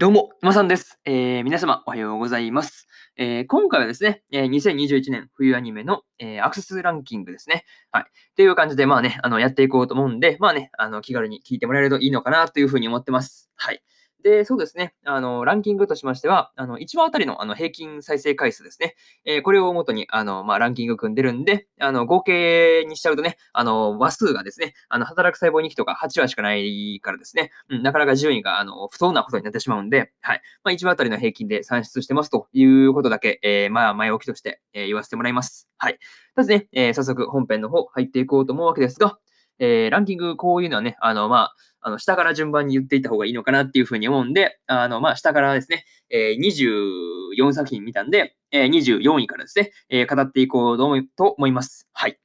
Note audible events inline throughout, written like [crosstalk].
どうも、まさんです。えー、皆様、おはようございます。えー、今回はですね、えー、2021年冬アニメの、えー、アクセスランキングですね。はい。っていう感じで、まあね、あの、やっていこうと思うんで、まあね、あの、気軽に聞いてもらえるといいのかなというふうに思ってます。はい。で、そうですね。あの、ランキングとしましては、あの、1話あたりのあの平均再生回数ですね。えー、これをもとに、あの、まあ、ランキング組んでるんで、あの、合計にしちゃうとね、あの、話数がですね、あの、働く細胞2期とか8話しかないからですね、うん、なかなか順位が、あの、不当なことになってしまうんで、はい。まあ、1話あたりの平均で算出してますということだけ、えー、まあ、前置きとして、えー、言わせてもらいます。はい。まずね、えー、早速本編の方入っていこうと思うわけですが、えー、ランキング、こういうのはね、あの、まあ、あの、下から順番に言っていった方がいいのかなっていうふうに思うんで、あの、まあ、下からですね、えー、24作品見たんで、えー、24位からですね、えー、語っていこうと思います。はい。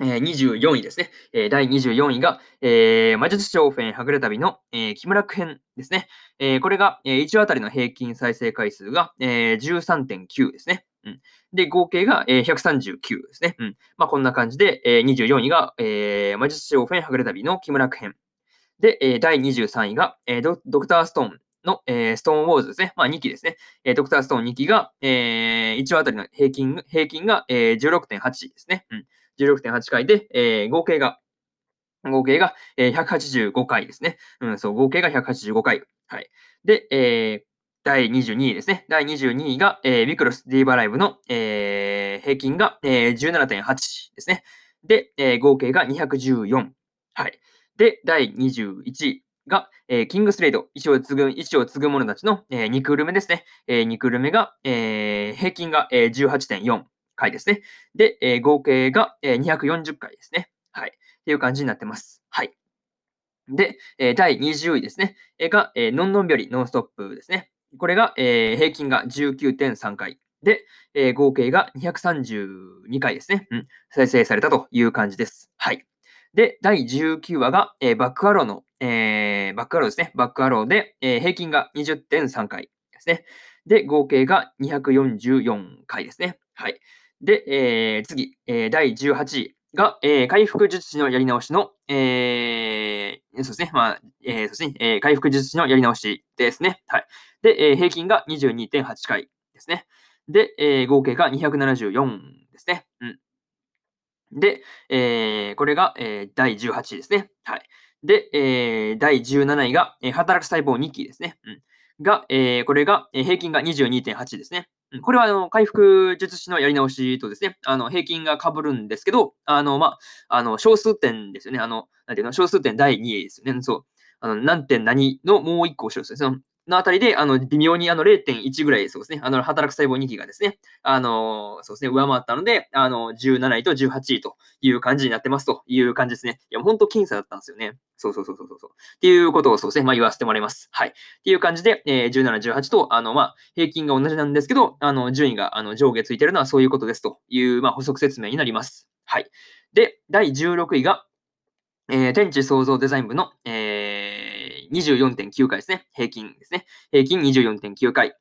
えー、24位ですね。えー、第24位が、えー、魔術師オフェンはぐれ旅の、えー、木村編ですね。えー、これが、えー、1話あたりの平均再生回数が、えー、13.9ですね。うん、で、合計が、えー、139ですね。うん。まあ、こんな感じで、えー、24位が、えー、魔術師オフェンはぐれ旅の木村編。で、えー、第23位が、えード、ドクターストーンの、えー、ストーンウォーズですね。まあ、2期ですね。えー、ドクターストーン2期が、えー、1話あたりの平均、平均が、えー、16.8ですね。うん。16.8回で、えー、合計が、合計が、えー、185回ですね。うん、そう、合計が185回。はい。で、えー、第22位ですね。第22位が、えー、ビクロスディーバライブの、えー、平均が、えー、17.8ですね。で、えー、合計が214。はい。で、第21位が、えー、キングスレイド、石を継ぐ、石を継ぐ者たちの、えー、2クール目ですね。えー、2クール目が、えー、平均が、えー、18.4回ですね。で、えー、合計が、えー、240回ですね。はい。っていう感じになってます。はい。で、えー、第20位ですね。えー、が、えー、ノンノンビョリ、ノンストップですね。これが、えー、平均が19.3回。で、えー、合計が232回ですね。うん。再生されたという感じです。はい。で、第19話が、えー、バックアローの、えー、バックアローですね。バックアローで、えー、平均が20.3回ですね。で、合計が244回ですね。はい。で、えー、次、えー、第18位が、えー、回復術師のやり直しの、えー、そうですね。まあ、えー、そうですね。えー、回復術師のやり直しですね。はい。で、えー、平均が22.8回ですね。で、えー、合計が274ですね。うん。で、えー、これが、えー、第18位ですね。はい。で、えー、第17位が、えー、働く細胞2期ですね。うん。が、えー、これが、えー、平均が22.8ですね。うん、これは、あの、回復術師のやり直しとですね、あの、平均が被るんですけど、あの、まあ、あの、小数点ですよね。あの、なんていうの、小数点第2位ですよね。そう。あの、何点何のもう1個後ろですね。ののあたりで、あの、微妙にあの0.1ぐらい、そうですね、あの、働く細胞2期がですね、あの、そうですね、上回ったので、あの、17位と18位という感じになってますという感じですね。いや、本当僅差だったんですよね。そうそうそうそうそう。っていうことをそうですね、まあ言わせてもらいます。はい。っていう感じで、えー、17、18と、あの、まあ、平均が同じなんですけど、あの、順位があの上下ついてるのはそういうことですという、まあ、補足説明になります。はい。で、第16位が、えー、天地創造デザイン部の、えー24.9回ですね。平均ですね。平均24.9回。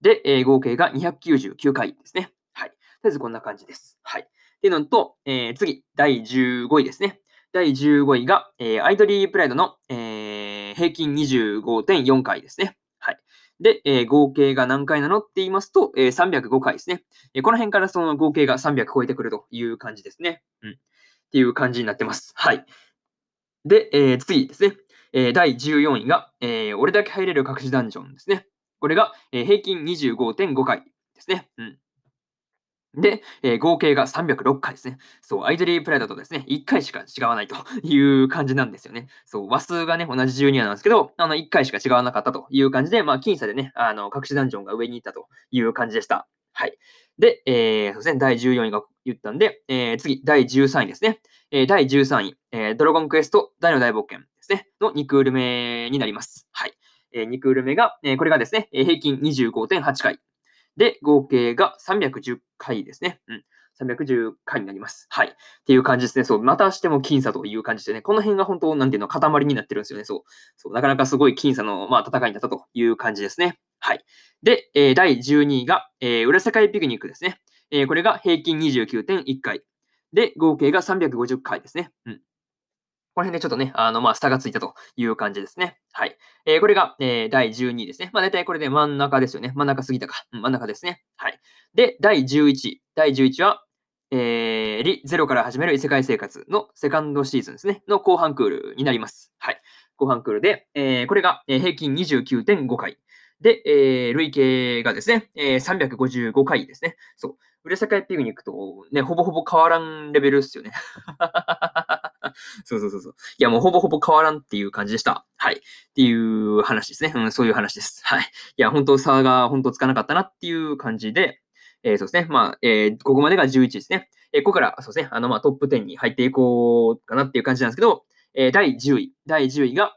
で、えー、合計が299回ですね。はい。とりあえずこんな感じです。はい。っていうのと、えー、次、第15位ですね。第15位が、えー、アイドリープライドの、えー、平均25.4回ですね。はい。で、えー、合計が何回なのって言いますと、えー、305回ですね。えー、この辺からその合計が300超えてくるという感じですね。うん。っていう感じになってます。はい。で、えー、次ですね。え、第14位が、え、俺だけ入れる隠しダンジョンですね。これが、えー、平均25.5回ですね。うん。で、えー、合計が306回ですね。そう、アイドリープライドとですね、1回しか違わないと [laughs] いう感じなんですよね。そう、話数がね、同じ12話なんですけど、あの、1回しか違わなかったという感じで、まあ、僅差でね、あの、隠しダンジョンが上に行ったという感じでした。はい。で、えー、そうですね、第14位が言ったんで、えー、次、第13位ですね。えー、第13位、えー、ドラゴンクエスト大の大冒険ですね、の2クール目になります。はい。えー、2クール目が、えー、これがですね、平均25.8回。で、合計が310回ですね。うん。310回になります。はい。っていう感じですね。そう、またしても僅差という感じでね、この辺が本当、なんていうの、塊になってるんですよね。そう。そうなかなかすごい僅差の、まあ、戦いになったという感じですね。はい。で、えー、第12位が、えー、裏世界ピクニックですね。えー、これが平均29.1回。で、合計が350回ですね。うん。この辺でちょっとね、あの、まあ、差がついたという感じですね。はい。えー、これが、えー、第12位ですね。まあ、大体これで真ん中ですよね。真ん中過ぎたか。うん、真ん中ですね。はい。で、第11位。第11位は、えー、リゼロから始める異世界生活のセカンドシーズンですね。の後半クールになります。はい。後半クールで、えー、これが、えー、平均29.5回。で、えー、累計がですね、えー、355回ですね。そう。裏世界ピクニックとね、ほぼほぼ変わらんレベルっすよね。[laughs] そうそうそうそう。いや、もうほぼほぼ変わらんっていう感じでした。はい。っていう話ですね。うん、そういう話です。はい。いや、本当差が本当つかなかったなっていう感じで、えー、そうですね。まあ、えー、ここまでが11ですね。えー、ここから、そうですね。あの、まあ、トップ10に入っていこうかなっていう感じなんですけど、えー、第10位。第10位が、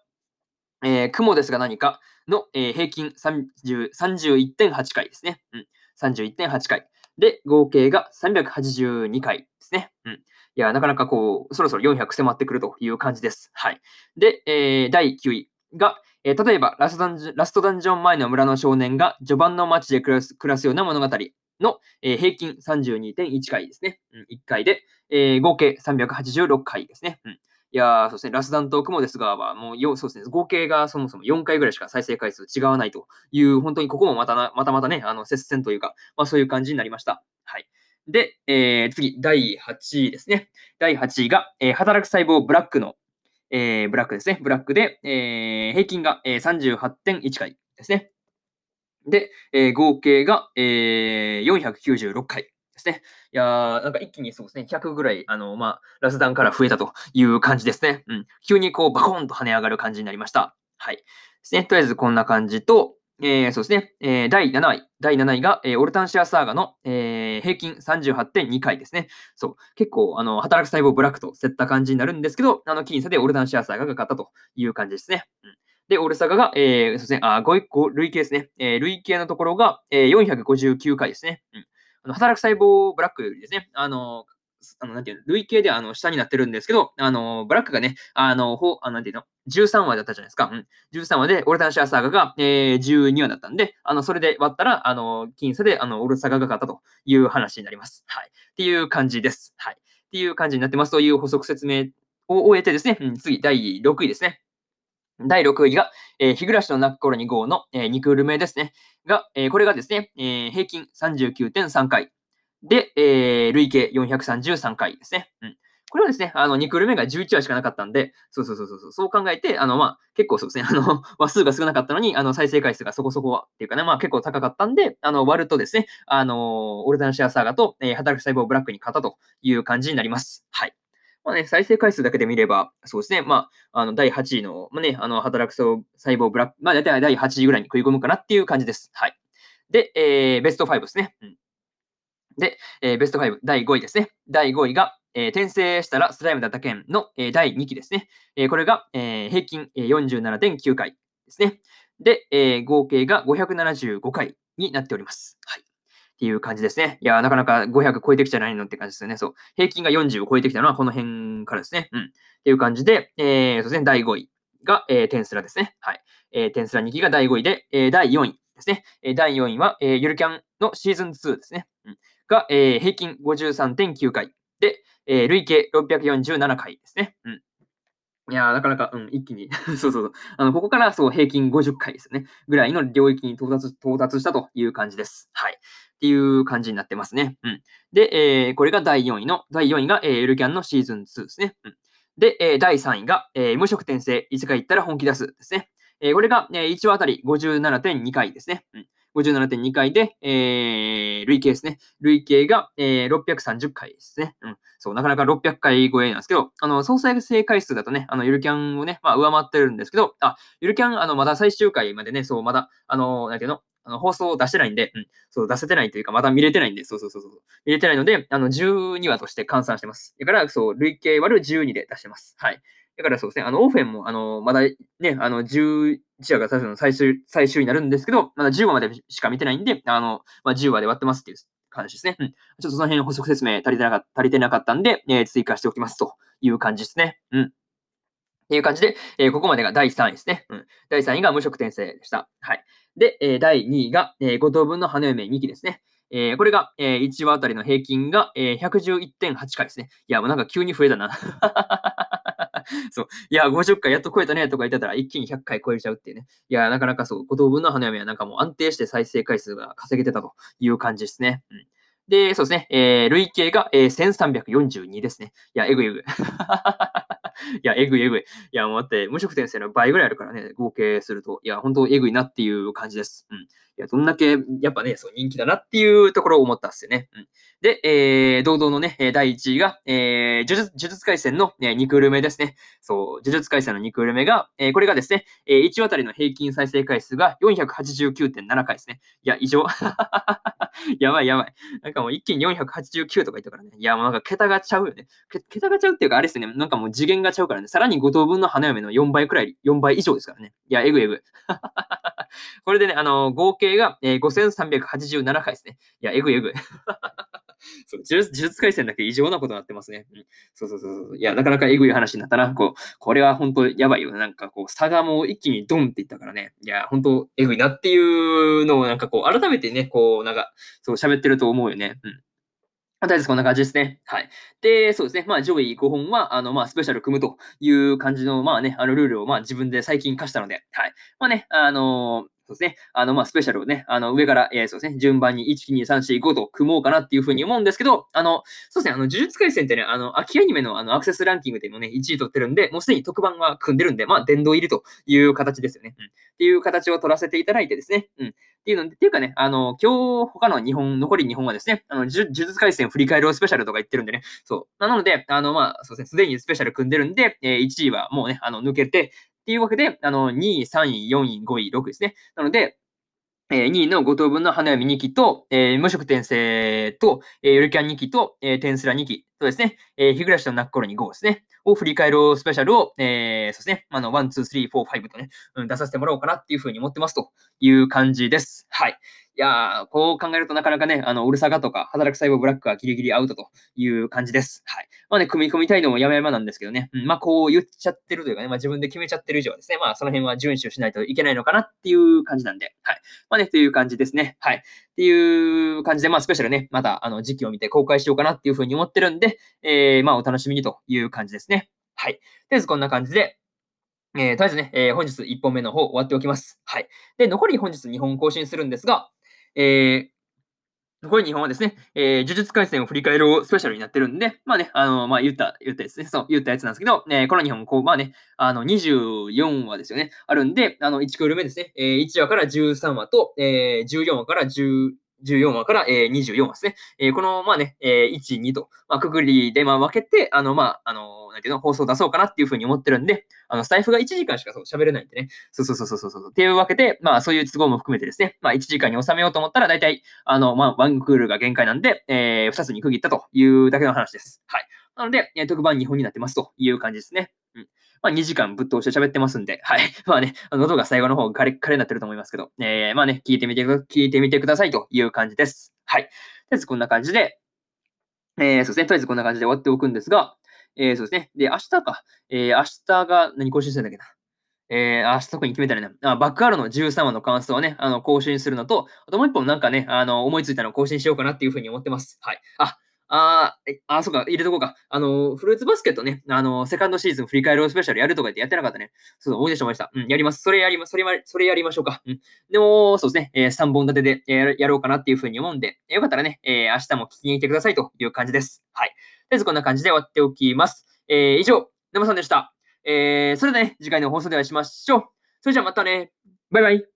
えー、雲ですが何かの、えー、平均31.8回ですね。うん。31.8回。で、合計が382回ですね。うん。いや、なかなかこう、そろそろ400迫ってくるという感じです。はい。で、えー、第9位が、えー、例えばラストダンジョン、ラストダンジョン前の村の少年が序盤の街で暮らす暮らすような物語の、えー、平均32.1回ですね。うん、1回で、えー、合計386回ですね。うん。いやそうですね、ラスダンとクモですが、もうよ、そうですね、合計がそもそも4回ぐらいしか再生回数違わないという、本当にここもまたなまたまたね、あの接戦というか、まあそういう感じになりました。はい。で、えー、次、第8位ですね。第8位が、えー、働く細胞ブラックの、えー、ブラックですね。ブラックで、えー、平均が、えー、38.1回ですね。で、えー、合計が、えー、496回ですね。いやー、なんか一気にそうですね、100ぐらい、あの、まあ、ラスダンから増えたという感じですね。うん。急にこう、バコーンと跳ね上がる感じになりました。はい。ですね。とりあえずこんな感じと、えー、そうですね、えー、第7位。第7位が、えー、オルタンシアサーガの、えー、平均38.2回ですね。そう。結構、あの、働く細胞ブラックと競った感じになるんですけど、あの、僅差でオルタンシアサーガが勝ったという感じですね。うん、で、オルサガが、えー、そうですね、あ、5、5累計ですね。えー、累計のところが、えー、459回ですね。うん。あの働く細胞ブラックよりですね、あの、あの、なんていうの、累計であの下になってるんですけど、あの、ブラックがね、あの、ほあなんていうの、13話だったじゃないですか。うん。13話で、オルタンシアサーガが、えー、12話だったんで、あの、それで割ったら、あの、僅差で、あの、オルサガが勝ったという話になります。はい。っていう感じです。はい。っていう感じになってますという補足説明を終えてですね、うん、次、第6位ですね。第6位が、えー、日暮らしの泣く頃に号の、えー、2クール目ですね。が、えー、これがですね、えー、平均39.3回。で、えー、累計433回ですね。うん。これはですね、あの、2クール目が11話しかなかったんで、そうそうそうそう、そう考えて、あの、まあ、結構そうですね、あの、[laughs] 話数が少なかったのに、あの、再生回数がそこそこは、っていうかね、まあ、結構高かったんで、あの、割るとですね、あの、オルタンシアサーガと、えー、働く細胞ブラックに勝ったという感じになります。はい。まあね、再生回数だけで見れば、そうですね、まあ、あの、第8位の、まあね、あの、働く細胞ブラック、まあ、大体第8位ぐらいに食い込むかなっていう感じです。はい。で、えー、ベスト5ですね。うんで、えー、ベスト5、第5位ですね。第5位が、えー、転生したらスライムだった件の、えー、第2期ですね。えー、これが、えー、平均、えー、47.9回ですね。で、えー、合計が575回になっております。はい。っていう感じですね。いや、なかなか500超えてきちゃないのって感じですよね。そう。平均が40を超えてきたのはこの辺からですね。うん。っていう感じで、えー、そうですね、第5位が、えー、テンスラですね。はい。えー、テンスラ2期が第5位で、えー、第4位ですね。えー、第4位は、えー、ゆるキャンのシーズン2ですね。うん。が、えー、平均53.9回で、えー、累計647回ですね。うん。いや、なかなか、うん、一気に [laughs] そうそうそう。あの、ここから、そう、平均50回ですね。ぐらいの領域に到達、到達したという感じです。はい。っていう感じになってますね。うん。で、えー、これが第4位の、第4位が、えー、エルキャンのシーズン2ですね。うん。で、えー、第3位が、えー、無職転生、いつか行ったら本気出すですね。えー、これが、えー、1話あたり57.2回ですね。うん。57.2回で、えー、累計ですね。累計が、えー、630回ですね。うん。そう、なかなか600回超えなんですけど、あの、総再生回数だとね、あの、ゆるキャンをね、まあ、上回ってるんですけど、あ、ゆるキャン、あの、まだ最終回までね、そう、まだ、あの、なんていうの、あの放送を出してないんで、うん、そう、出せてないというか、まだ見れてないんで、そうそうそうそう、見れてないので、あの、12話として換算してます。だから、そう、累計割る12で出してます。はい。だからそうですね、あの、オフェンも、あの、まだね、あの、11話が最初の最終、最終になるんですけど、まだ10話までしか見てないんで、あの、まあ、10話で割ってますっていう話ですね。うん。ちょっとその辺補足説明足りてなかった、足りてなかったんで、えー、追加しておきますという感じですね。うん。っていう感じで、えー、ここまでが第3位ですね。うん。第3位が無職転生でした。はい。で、えー、第2位が、えー、5等分の花嫁2期ですね。えー、これが、えー、1話あたりの平均が、えー、111.8回ですね。いや、もうなんか急に増えたな。[laughs] そう。いや、50回やっと超えたねとか言ってたら一気に100回超えちゃうっていうね。いや、なかなかそう、五等分の花嫁はなんかもう安定して再生回数が稼げてたという感じですね。うん。で、そうですね。えー、累計が、えー、1342ですね。いや、えぐいえぐい。[laughs] いや、えぐいえぐい。いや、もうだって、無職転生の倍ぐらいあるからね、合計すると。いや、本当えぐいなっていう感じです。うん。いや、どんだけ、やっぱね、そう人気だなっていうところを思ったっすよね。うん。で、えー、堂々のね、第1位が、えー、呪術、呪術回戦の、ね、2クール目ですね。そう、呪術回戦の2クール目が、えー、これがですね、えー、1話あたりの平均再生回数が489.7回ですね。いや、異常。[laughs] やばいやばい。なんかもう一気に489とか言ったからね。いや、もうなんか桁がちゃうよね。桁がちゃうっていうか、あれですね。なんかもう次元がちゃうからね。さらに5等分の花嫁の4倍くらい、4倍以上ですからね。いや、えぐえぐ。[laughs] これでね、あの、合計が、えー、5387回ですね。いや、えぐいえぐい。[laughs] そう呪術回戦だけ異常なことになってますね。うん、そうそうそうそう。いや、なかなかえぐい話になったな。こう、これは本当やばいよ。なんかこう、差がもう一気にドンっていったからね。いや、本当えぐいなっていうのをなんかこう、改めてね、こう、なんか、そう喋ってると思うよね。うん。とりあえずこんな感じですね。はい。で、そうですね。まあ、上位5本は、あの、まあ、スペシャル組むという感じの、まあね、あの、ルールを、まあ、自分で最近課したので、はい。まあね、あのそうですね。あの、まあ、スペシャルをね、あの、上から、えー、そうですね、順番に1、2、3、4、5と組もうかなっていうふうに思うんですけど、あの、そうですね、あの、呪術廻戦ってね、あの、秋アニメのあの、アクセスランキングでもね、1位取ってるんで、もうすでに特番は組んでるんで、まあ、殿堂入りという形ですよね。うん。っていう形を取らせていただいてですね、うん。っていうので、っていうかね、あの、今日、他の日本、残り日本はですね、あの、呪術廻戦振り返ろうスペシャルとか言ってるんでね、そう。なので、あの、まあ、そうですね、すでにスペシャル組んでるんで、えー、1位はもうね、あの、抜けて、っていうわけで、あの、2位、3位、4位、5位、6位ですね。なので、えー、2位の5等分の花嫁2期と、えー、無色転生と、えー、ゆるキャン2期と、えー、テンスラ2期とですね、えー、日暮らしの泣く頃に5ですね、を振り返るスペシャルを、えー、そうですね、あの、1、2、3、4、5とね、うん、出させてもらおうかなっていうふうに思ってますという感じです。はい。いやー、こう考えるとなかなかね、あの、うるさがとか、働く細胞ブラックはギリギリアウトという感じです。はい。まあね、組み込みたいのもやまやまなんですけどね、うん、まあこう言っちゃってるというかね、まあ自分で決めちゃってる以上はですね、まあその辺は遵守しないといけないのかなっていう感じなんで、はい。まあね、という感じですね。はい。っていう感じで、まあスペシャルね、またあの時期を見て公開しようかなっていうふうに思ってるんで、えー、まあお楽しみにという感じですね。はい。とりあえずこんな感じで、えー、とりあえずね、えー、本日1本目の方終わっておきます。はい。で、残り本日2本更新するんですが、えー、これ日本はですね、えー、呪術回戦を振り返るスペシャルになってるんで、まあね、あの、まあ言った、言ったやつね、そう、言ったやつなんですけど、えー、この日本、こう、まあね、あの、24話ですよね、あるんで、あの、1クール目ですね、えー、1話から13話と、えー、14話から10、14話から、えー、24話ですね。えー、この、まあね、えー、1、2と、まあ、くぐりで、まあ、分けて、あの、まあ、あの、なんていうの、放送出そうかなっていうふうに思ってるんで、あの、スタイフが1時間しかそう喋れないんでね。そうそうそうそうそう。っていうわけで、まあ、そういう都合も含めてですね、まあ、1時間に収めようと思ったら、大体、あの、まあ、ワンクールが限界なんで、えー、2つに区切ったというだけの話です。はい。なので、特番2本になってますという感じですね。うん。まあ、2時間ぶっ通して喋ってますんで、はい。[laughs] まあね、喉が最後の方カレッカレになってると思いますけど、えー、まあね、聞いてみて、聞いてみてくださいという感じです。はい。とりあえずこんな感じで、えー、そうですね。とりあえずこんな感じで終わっておくんですが、えー、そうですね。で、明日か。えー、明日が何更新するんだっけな。えー、明日特に決めたらね、あバックアロの13話の感想をね、あの、更新するのと、あともう一本なんかね、あの、思いついたのを更新しようかなっていうふうに思ってます。はい。あ、あ、あ、そうか、入れとこうか。あの、フルーツバスケットね、あの、セカンドシーズン振り返るスペシャルやるとか言ってやってなかったね。そう、思い出しました。うん、やります。それやります。それ、それやりましょうか。うん。でも、そうですね、えー、3本立てでややろうかなっていうふうに思うんで、よかったらね、えー、明日も聞きに来てくださいという感じです。はい。とりあえずこんな感じで終わっておきます。えー、以上、沼さんでした。えー、それではね、次回の放送でお会いしましょう。それじゃあまたね。バイバイ。